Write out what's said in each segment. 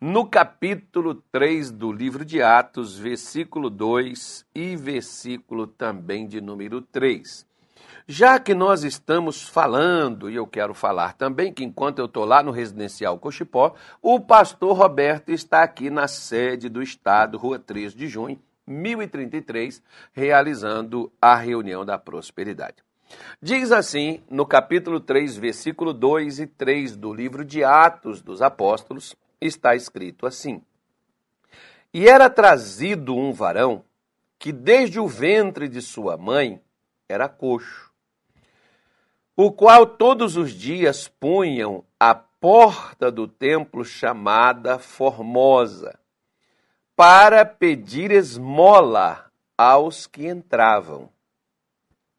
no capítulo 3 do livro de Atos, versículo 2 e versículo também de número 3. Já que nós estamos falando, e eu quero falar também que enquanto eu estou lá no residencial Cochipó, o pastor Roberto está aqui na sede do Estado, Rua 3 de Junho, 1033, realizando a reunião da prosperidade. Diz assim, no capítulo 3, versículo 2 e 3 do livro de Atos dos Apóstolos, está escrito assim: E era trazido um varão que desde o ventre de sua mãe era coxo, o qual todos os dias punham à porta do templo chamada Formosa, para pedir esmola aos que entravam.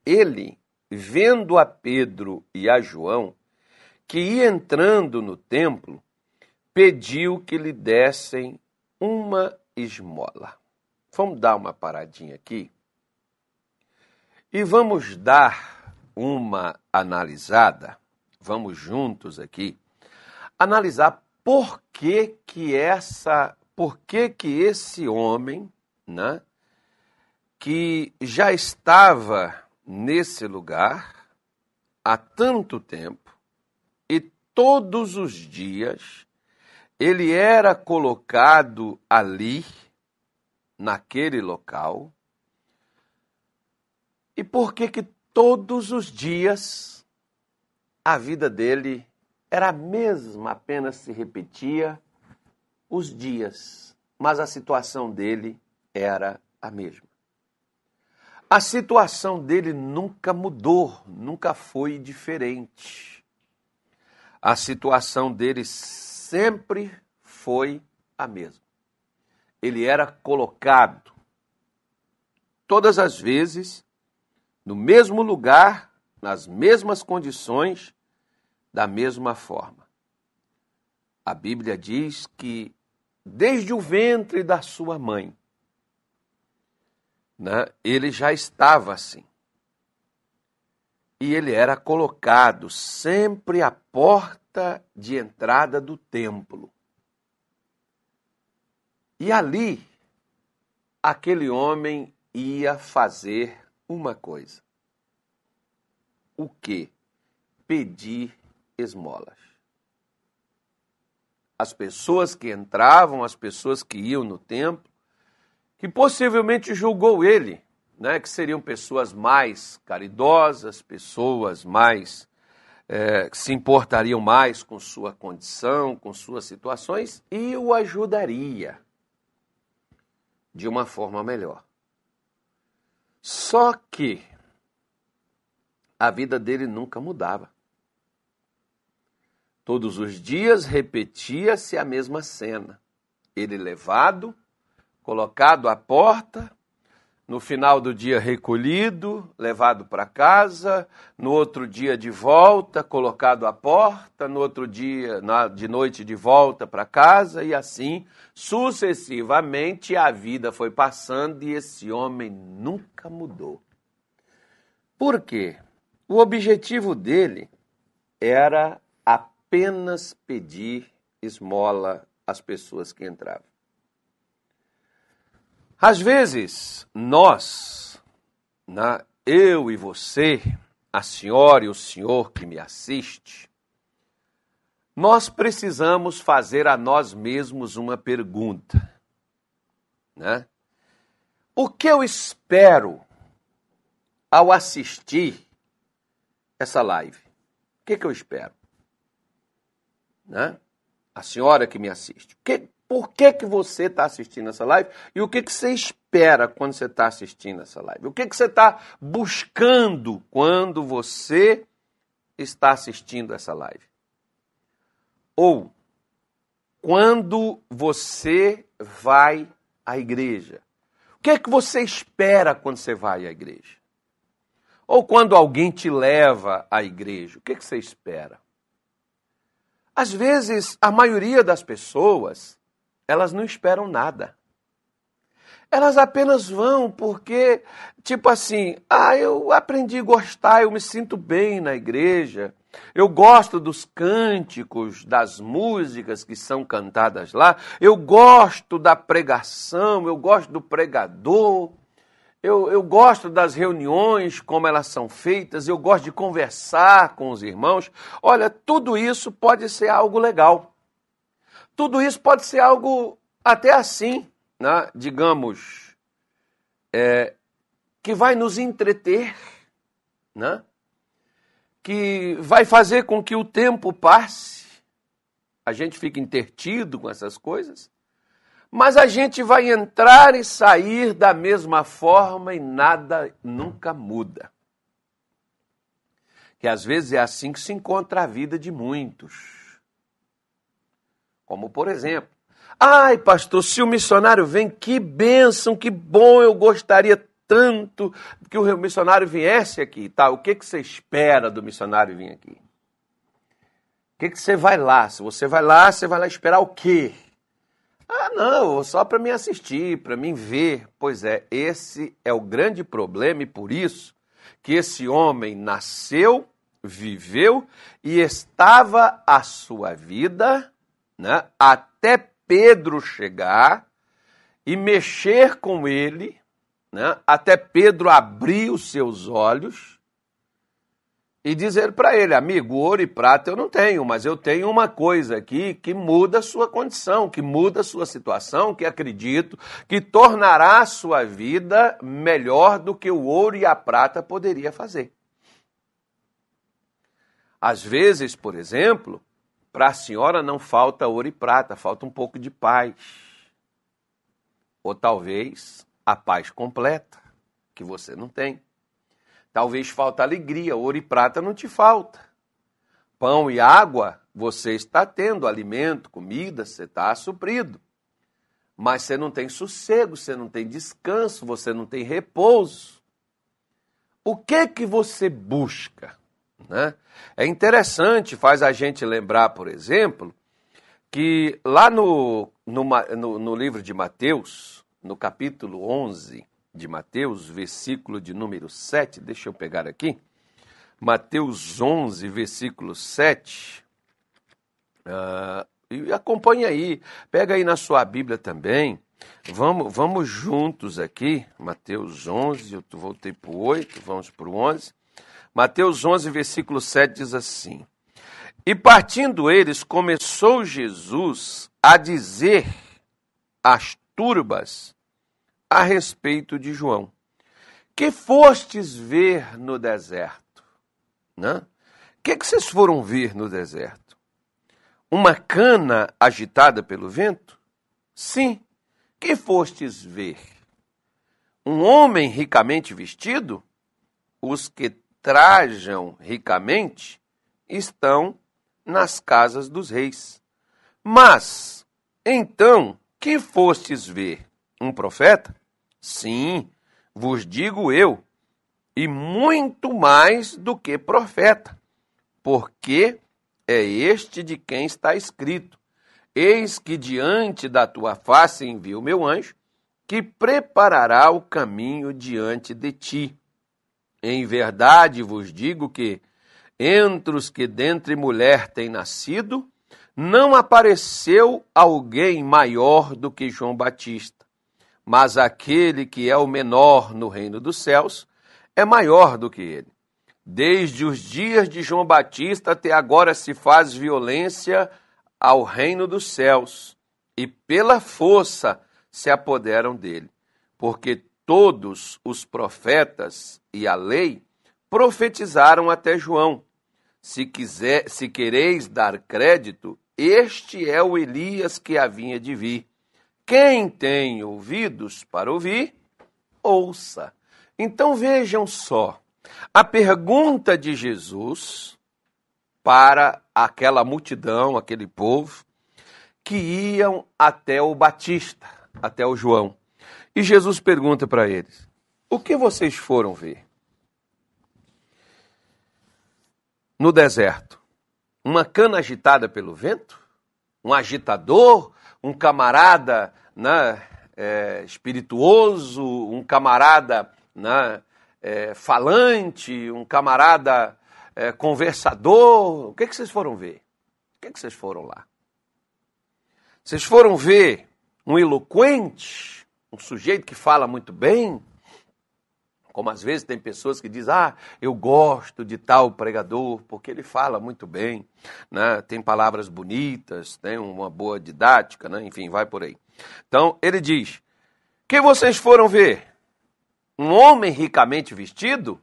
Ele, vendo a Pedro e a João, que ia entrando no templo, pediu que lhe dessem uma esmola. Vamos dar uma paradinha aqui e vamos dar uma analisada. Vamos juntos aqui analisar por que que essa, por que que esse homem, né, que já estava nesse lugar há tanto tempo e todos os dias ele era colocado ali, naquele local, e por que que todos os dias a vida dele era a mesma, apenas se repetia os dias, mas a situação dele era a mesma. A situação dele nunca mudou, nunca foi diferente. A situação dele sempre foi a mesma. Ele era colocado todas as vezes no mesmo lugar, nas mesmas condições, da mesma forma. A Bíblia diz que desde o ventre da sua mãe, né, ele já estava assim. E ele era colocado sempre à porta porta de entrada do templo. E ali, aquele homem ia fazer uma coisa. O que? Pedir esmolas. As pessoas que entravam, as pessoas que iam no templo, que possivelmente julgou ele, né, que seriam pessoas mais caridosas, pessoas mais é, se importariam mais com sua condição, com suas situações e o ajudaria de uma forma melhor. Só que a vida dele nunca mudava. Todos os dias repetia-se a mesma cena. Ele levado, colocado à porta, no final do dia recolhido, levado para casa, no outro dia de volta, colocado à porta, no outro dia, na, de noite, de volta para casa, e assim sucessivamente a vida foi passando e esse homem nunca mudou. Por quê? O objetivo dele era apenas pedir esmola às pessoas que entravam. Às vezes, nós, na, eu e você, a senhora e o senhor que me assiste, nós precisamos fazer a nós mesmos uma pergunta. Né? O que eu espero ao assistir essa live? O que, que eu espero? Né? A senhora que me assiste. O que, por que, que você está assistindo essa live e o que, que você espera quando você está assistindo essa live. O que, que você está buscando quando você está assistindo essa live. Ou quando você vai à igreja. O que é que você espera quando você vai à igreja? Ou quando alguém te leva à igreja, o que, é que você espera? Às vezes, a maioria das pessoas elas não esperam nada. Elas apenas vão porque, tipo assim, ah, eu aprendi a gostar, eu me sinto bem na igreja, Eu gosto dos cânticos, das músicas que são cantadas lá. Eu gosto da pregação, eu gosto do pregador. Eu, eu gosto das reuniões, como elas são feitas, eu gosto de conversar com os irmãos. Olha, tudo isso pode ser algo legal. Tudo isso pode ser algo até assim, né? digamos, é, que vai nos entreter, né? que vai fazer com que o tempo passe, a gente fica intertido com essas coisas, mas a gente vai entrar e sair da mesma forma e nada nunca muda. Que às vezes é assim que se encontra a vida de muitos. Como por exemplo, ai pastor, se o missionário vem, que bênção, que bom, eu gostaria tanto que o missionário viesse aqui. Tá, o que, que você espera do missionário vir aqui? O que, que você vai lá? Se você vai lá, você vai lá esperar o quê? Ah, não, só para me assistir, para me ver. Pois é, esse é o grande problema e por isso que esse homem nasceu, viveu e estava a sua vida, né, até Pedro chegar e mexer com ele, né, até Pedro abrir os seus olhos e dizer para ele, amigo, ouro e prata eu não tenho, mas eu tenho uma coisa aqui que muda a sua condição, que muda a sua situação, que acredito que tornará a sua vida melhor do que o ouro e a prata poderia fazer. Às vezes, por exemplo, para a senhora não falta ouro e prata, falta um pouco de paz. Ou talvez a paz completa, que você não tem. Talvez falta alegria, ouro e prata não te falta. Pão e água você está tendo, alimento, comida, você está suprido. Mas você não tem sossego, você não tem descanso, você não tem repouso. O que que você busca? Né? É interessante, faz a gente lembrar, por exemplo, que lá no, no, no, no livro de Mateus, no capítulo 11, de Mateus, versículo de número 7, deixa eu pegar aqui. Mateus 11, versículo 7. Uh, ah, e acompanha aí, pega aí na sua Bíblia também. Vamos, vamos juntos aqui, Mateus 11, eu voltei para o 8, vamos para o 11. Mateus 11, versículo 7 diz assim: E partindo eles, começou Jesus a dizer às turbas a respeito de João. Que fostes ver no deserto? Né? Que, que vocês foram ver no deserto? Uma cana agitada pelo vento? Sim. Que fostes ver? Um homem ricamente vestido? Os que trajam ricamente estão nas casas dos reis. Mas, então, que fostes ver? Um profeta? Sim, vos digo eu, e muito mais do que profeta, porque é este de quem está escrito: Eis que diante da tua face envio meu anjo, que preparará o caminho diante de ti. Em verdade vos digo que, entre os que dentre mulher têm nascido, não apareceu alguém maior do que João Batista mas aquele que é o menor no reino dos céus é maior do que ele. Desde os dias de João Batista até agora se faz violência ao reino dos céus, e pela força se apoderam dele, porque todos os profetas e a lei profetizaram até João. Se quiser, se quereis dar crédito, este é o Elias que havia de vir. Quem tem ouvidos para ouvir, ouça. Então vejam só, a pergunta de Jesus para aquela multidão, aquele povo, que iam até o Batista, até o João. E Jesus pergunta para eles: O que vocês foram ver? No deserto, uma cana agitada pelo vento? Um agitador? Um camarada né, é, espirituoso, um camarada né, é, falante, um camarada é, conversador. O que, que vocês foram ver? O que, que vocês foram lá? Vocês foram ver um eloquente, um sujeito que fala muito bem? Como às vezes tem pessoas que dizem, ah, eu gosto de tal pregador, porque ele fala muito bem, né? tem palavras bonitas, tem uma boa didática, né? enfim, vai por aí. Então, ele diz, que vocês foram ver? Um homem ricamente vestido?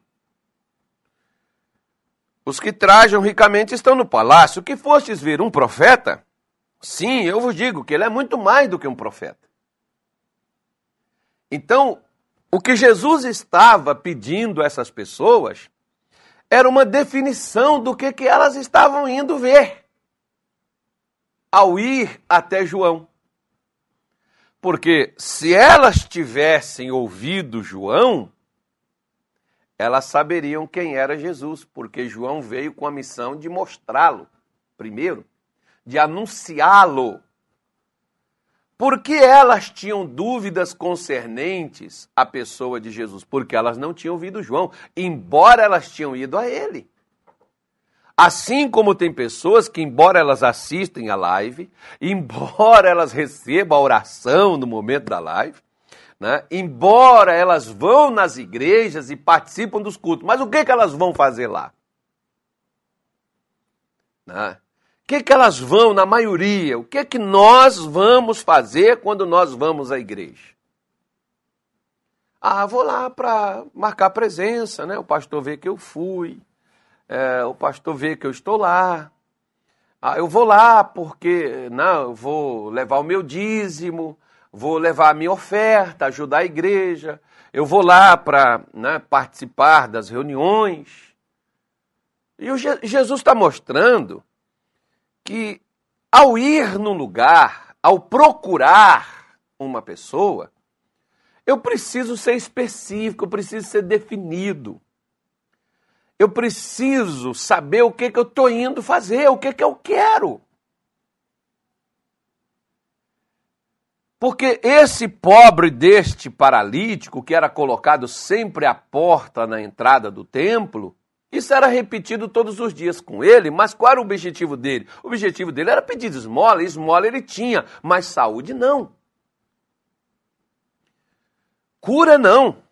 Os que trajam ricamente estão no palácio. Que fostes ver um profeta? Sim, eu vos digo que ele é muito mais do que um profeta. Então, o que Jesus estava pedindo a essas pessoas era uma definição do que, que elas estavam indo ver ao ir até João. Porque se elas tivessem ouvido João, elas saberiam quem era Jesus, porque João veio com a missão de mostrá-lo, primeiro, de anunciá-lo por que elas tinham dúvidas concernentes à pessoa de Jesus? Porque elas não tinham ouvido João, embora elas tinham ido a ele. Assim como tem pessoas que, embora elas assistem a live, embora elas recebam a oração no momento da live, né, embora elas vão nas igrejas e participam dos cultos, mas o que, que elas vão fazer lá? Né? Que, que elas vão, na maioria, o que, que nós vamos fazer quando nós vamos à igreja? Ah, vou lá para marcar presença, né? O pastor vê que eu fui, é, o pastor vê que eu estou lá. Ah, eu vou lá porque não, eu vou levar o meu dízimo, vou levar a minha oferta, ajudar a igreja. Eu vou lá para né, participar das reuniões. E Jesus está mostrando que ao ir num lugar, ao procurar uma pessoa, eu preciso ser específico, eu preciso ser definido. Eu preciso saber o que, que eu estou indo fazer, o que, que eu quero. Porque esse pobre deste paralítico, que era colocado sempre à porta na entrada do templo, isso era repetido todos os dias com ele, mas qual era o objetivo dele? O objetivo dele era pedir esmola, esmola ele tinha, mas saúde não. Cura não.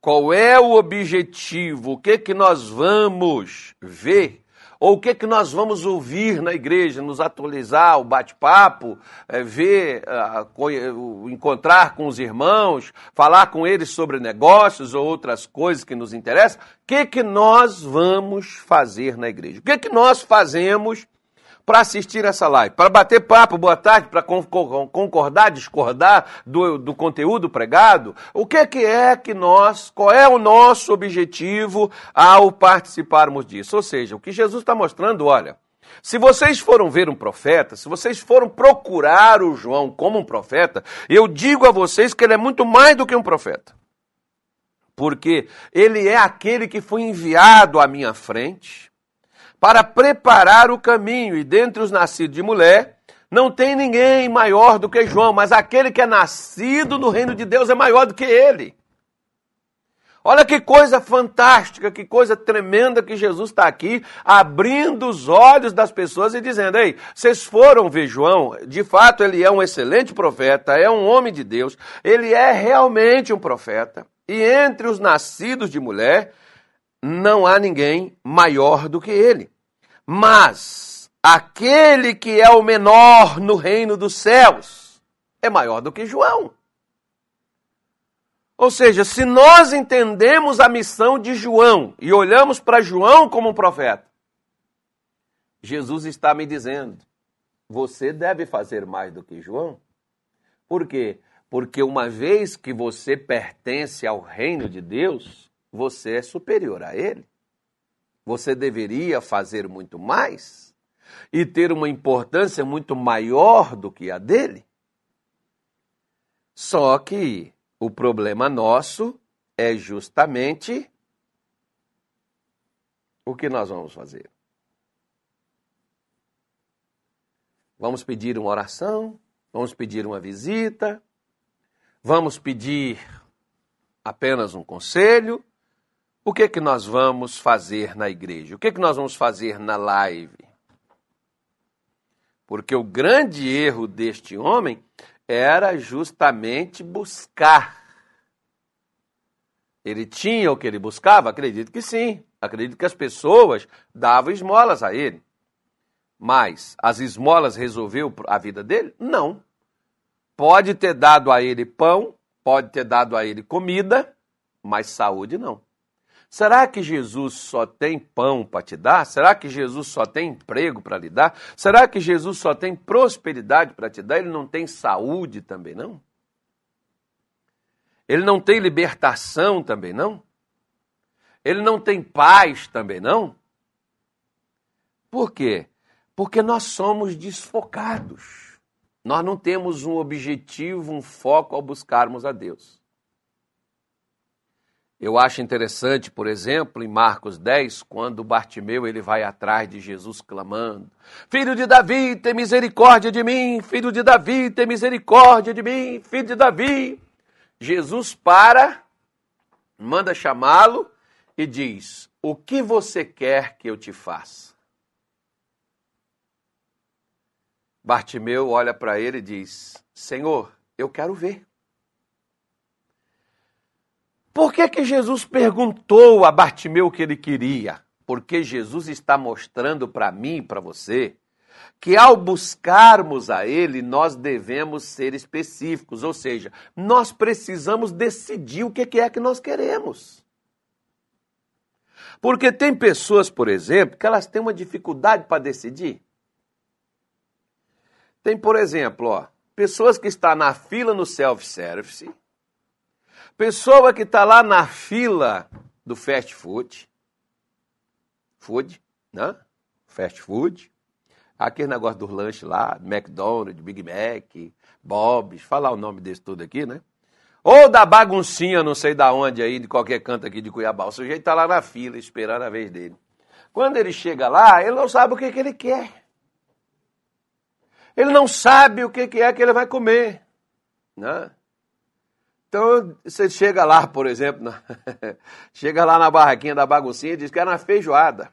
Qual é o objetivo? O que que nós vamos ver ou o que, que nós vamos ouvir na igreja, nos atualizar, o bate-papo, é, ver, uh, encontrar com os irmãos, falar com eles sobre negócios ou outras coisas que nos interessam? O que, que nós vamos fazer na igreja? O que, que nós fazemos para assistir essa live, para bater papo, boa tarde, para concordar, discordar do, do conteúdo pregado, o que, que é que nós, qual é o nosso objetivo ao participarmos disso? Ou seja, o que Jesus está mostrando, olha, se vocês foram ver um profeta, se vocês foram procurar o João como um profeta, eu digo a vocês que ele é muito mais do que um profeta. Porque ele é aquele que foi enviado à minha frente, para preparar o caminho. E dentre os nascidos de mulher, não tem ninguém maior do que João, mas aquele que é nascido no reino de Deus é maior do que ele. Olha que coisa fantástica, que coisa tremenda que Jesus está aqui abrindo os olhos das pessoas e dizendo: Ei, vocês foram ver João, de fato ele é um excelente profeta, é um homem de Deus, ele é realmente um profeta. E entre os nascidos de mulher, não há ninguém maior do que ele. Mas aquele que é o menor no reino dos céus é maior do que João. Ou seja, se nós entendemos a missão de João e olhamos para João como um profeta, Jesus está me dizendo: você deve fazer mais do que João. Por quê? Porque uma vez que você pertence ao reino de Deus, você é superior a ele. Você deveria fazer muito mais e ter uma importância muito maior do que a dele. Só que o problema nosso é justamente o que nós vamos fazer. Vamos pedir uma oração, vamos pedir uma visita, vamos pedir apenas um conselho, o que que nós vamos fazer na igreja? O que que nós vamos fazer na live? Porque o grande erro deste homem era justamente buscar. Ele tinha o que ele buscava? Acredito que sim. Acredito que as pessoas davam esmolas a ele. Mas as esmolas resolveu a vida dele? Não. Pode ter dado a ele pão, pode ter dado a ele comida, mas saúde não. Será que Jesus só tem pão para te dar? Será que Jesus só tem emprego para lhe dar? Será que Jesus só tem prosperidade para te dar? Ele não tem saúde também, não? Ele não tem libertação também, não? Ele não tem paz também, não? Por quê? Porque nós somos desfocados. Nós não temos um objetivo, um foco ao buscarmos a Deus. Eu acho interessante, por exemplo, em Marcos 10, quando Bartimeu ele vai atrás de Jesus clamando: Filho de Davi, tem misericórdia de mim, filho de Davi, tem misericórdia de mim, filho de Davi. Jesus para, manda chamá-lo e diz: O que você quer que eu te faça? Bartimeu olha para ele e diz: Senhor, eu quero ver. Por que, que Jesus perguntou a Bartimeu o que ele queria? Porque Jesus está mostrando para mim e para você que ao buscarmos a Ele, nós devemos ser específicos, ou seja, nós precisamos decidir o que é que nós queremos. Porque tem pessoas, por exemplo, que elas têm uma dificuldade para decidir. Tem, por exemplo, ó, pessoas que estão na fila no self-service, pessoa que está lá na fila do fast food, food, né? Fast food, aquele negócio dos lanches lá, McDonald's, Big Mac, Bob's, falar o nome desse tudo aqui, né? Ou da baguncinha, não sei da onde aí, de qualquer canto aqui de Cuiabá. O sujeito está lá na fila, esperando a vez dele. Quando ele chega lá, ele não sabe o que, que ele quer. Ele não sabe o que, que é que ele vai comer. Né? Então, você chega lá, por exemplo, na... chega lá na barraquinha da baguncinha e diz que é na feijoada.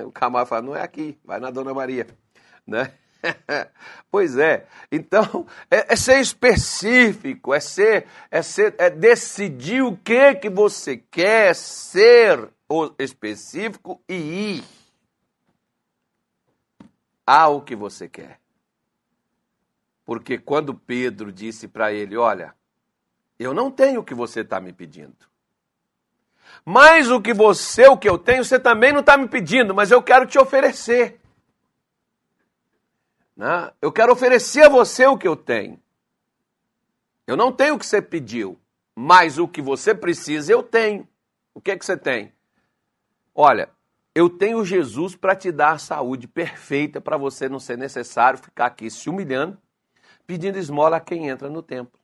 O camarada fala, não é aqui, vai na Dona Maria. Né? pois é. Então, é, é, ser específico, é ser, é ser, é decidir o que que você quer ser específico e ir ao que você quer. Porque quando Pedro disse para ele, olha, eu não tenho o que você está me pedindo. Mas o que você, o que eu tenho, você também não está me pedindo, mas eu quero te oferecer. Né? Eu quero oferecer a você o que eu tenho. Eu não tenho o que você pediu, mas o que você precisa eu tenho. O que é que você tem? Olha, eu tenho Jesus para te dar a saúde perfeita para você não ser necessário ficar aqui se humilhando, pedindo esmola a quem entra no templo.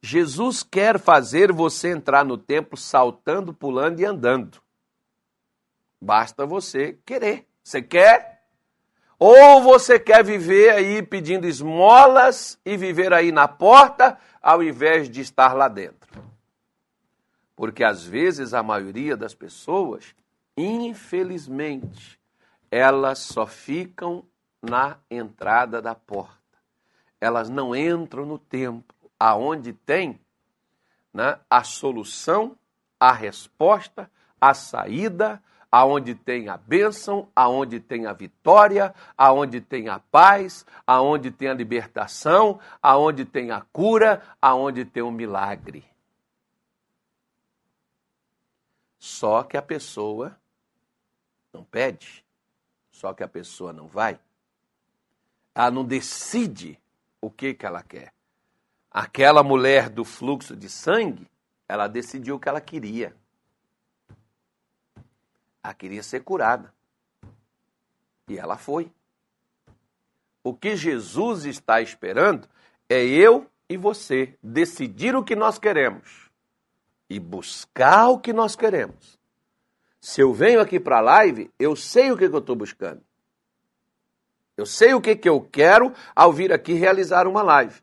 Jesus quer fazer você entrar no templo saltando, pulando e andando. Basta você querer. Você quer? Ou você quer viver aí pedindo esmolas e viver aí na porta, ao invés de estar lá dentro? Porque às vezes a maioria das pessoas, infelizmente, elas só ficam na entrada da porta. Elas não entram no templo, aonde tem né, a solução, a resposta, a saída, aonde tem a bênção, aonde tem a vitória, aonde tem a paz, aonde tem a libertação, aonde tem a cura, aonde tem o milagre. Só que a pessoa não pede, só que a pessoa não vai. Ela não decide o que, que ela quer. Aquela mulher do fluxo de sangue, ela decidiu o que ela queria. Ela queria ser curada. E ela foi. O que Jesus está esperando é eu e você decidir o que nós queremos e buscar o que nós queremos. Se eu venho aqui para a live, eu sei o que, que eu estou buscando. Eu sei o que, que eu quero ao vir aqui realizar uma live.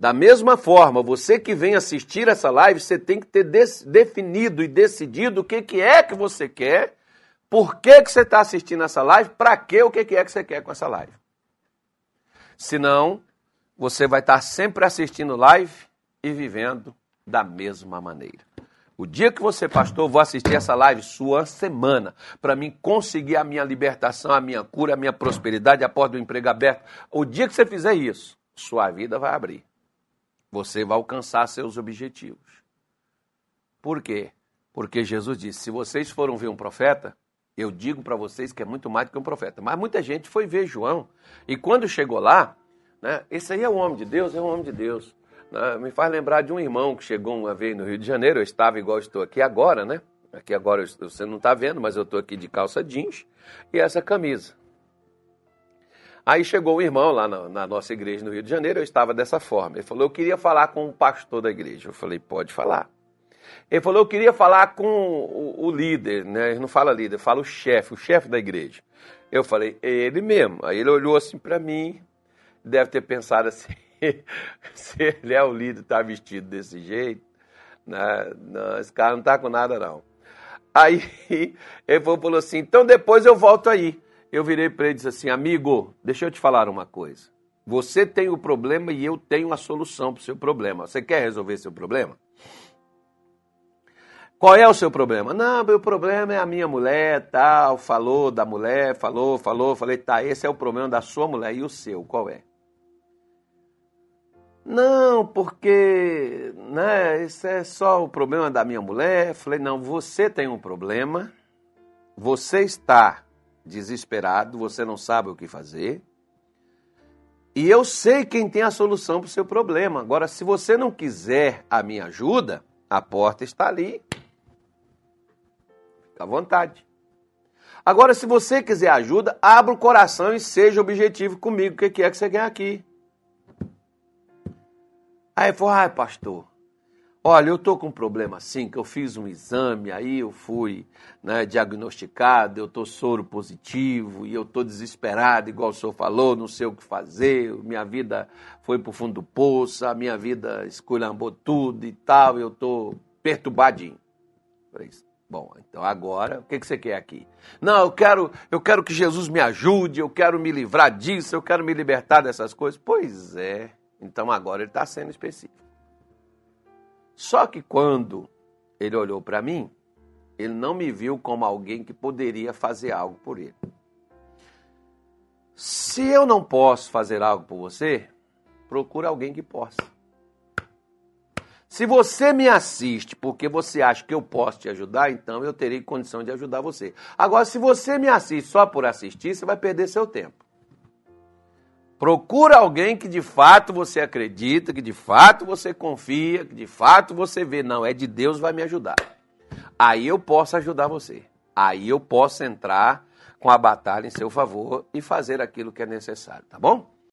Da mesma forma, você que vem assistir essa live, você tem que ter definido e decidido o que, que é que você quer, por que, que você está assistindo essa live, para que o que, que é que você quer com essa live. Senão, você vai estar sempre assistindo live e vivendo da mesma maneira. O dia que você, pastor, vou assistir essa live sua semana, para mim conseguir a minha libertação, a minha cura, a minha prosperidade, a porta do emprego aberto. O dia que você fizer isso, sua vida vai abrir. Você vai alcançar seus objetivos. Por quê? Porque Jesus disse: se vocês foram ver um profeta, eu digo para vocês que é muito mais do que um profeta. Mas muita gente foi ver João. E quando chegou lá, né, esse aí é o homem de Deus, é o homem de Deus. Né, me faz lembrar de um irmão que chegou uma vez no Rio de Janeiro, eu estava igual estou aqui agora, né? Aqui agora você não está vendo, mas eu estou aqui de calça jeans e essa camisa. Aí chegou o irmão lá na, na, nossa igreja no Rio de Janeiro, eu estava dessa forma. Ele falou, eu queria falar com o pastor da igreja. Eu falei, pode falar. Ele falou, eu queria falar com o, o líder, né? Ele não fala líder, fala o chefe, o chefe da igreja. Eu falei, é ele mesmo. Aí ele olhou assim para mim, deve ter pensado assim, se ele é o líder, tá vestido desse jeito, né? não, esse cara não tá com nada não. Aí ele falou assim, então depois eu volto aí. Eu virei para ele e disse assim, amigo, deixa eu te falar uma coisa. Você tem o problema e eu tenho a solução para o seu problema. Você quer resolver seu problema? Qual é o seu problema? Não, meu problema é a minha mulher, tal, falou da mulher, falou, falou, falei, tá, esse é o problema da sua mulher e o seu, qual é? Não, porque, né, isso é só o problema da minha mulher. Falei, não, você tem um problema, você está desesperado, você não sabe o que fazer. E eu sei quem tem a solução para o seu problema. Agora, se você não quiser a minha ajuda, a porta está ali. Fica à vontade. Agora, se você quiser ajuda, abra o coração e seja objetivo comigo. O que é que você quer aqui? Aí ele ai pastor, olha, eu estou com um problema assim, que eu fiz um exame, aí eu fui né, diagnosticado, eu estou soro positivo e eu estou desesperado, igual o senhor falou, não sei o que fazer, minha vida foi para o fundo do poço, a minha vida esculhambou tudo e tal, eu estou perturbadinho. Falei, Bom, então agora, o que, que você quer aqui? Não, eu quero, eu quero que Jesus me ajude, eu quero me livrar disso, eu quero me libertar dessas coisas. Pois é. Então agora ele está sendo específico. Só que quando ele olhou para mim, ele não me viu como alguém que poderia fazer algo por ele. Se eu não posso fazer algo por você, procure alguém que possa. Se você me assiste porque você acha que eu posso te ajudar, então eu terei condição de ajudar você. Agora, se você me assiste só por assistir, você vai perder seu tempo. Procura alguém que de fato você acredita, que de fato você confia, que de fato você vê, não, é de Deus, vai me ajudar. Aí eu posso ajudar você. Aí eu posso entrar com a batalha em seu favor e fazer aquilo que é necessário, tá bom?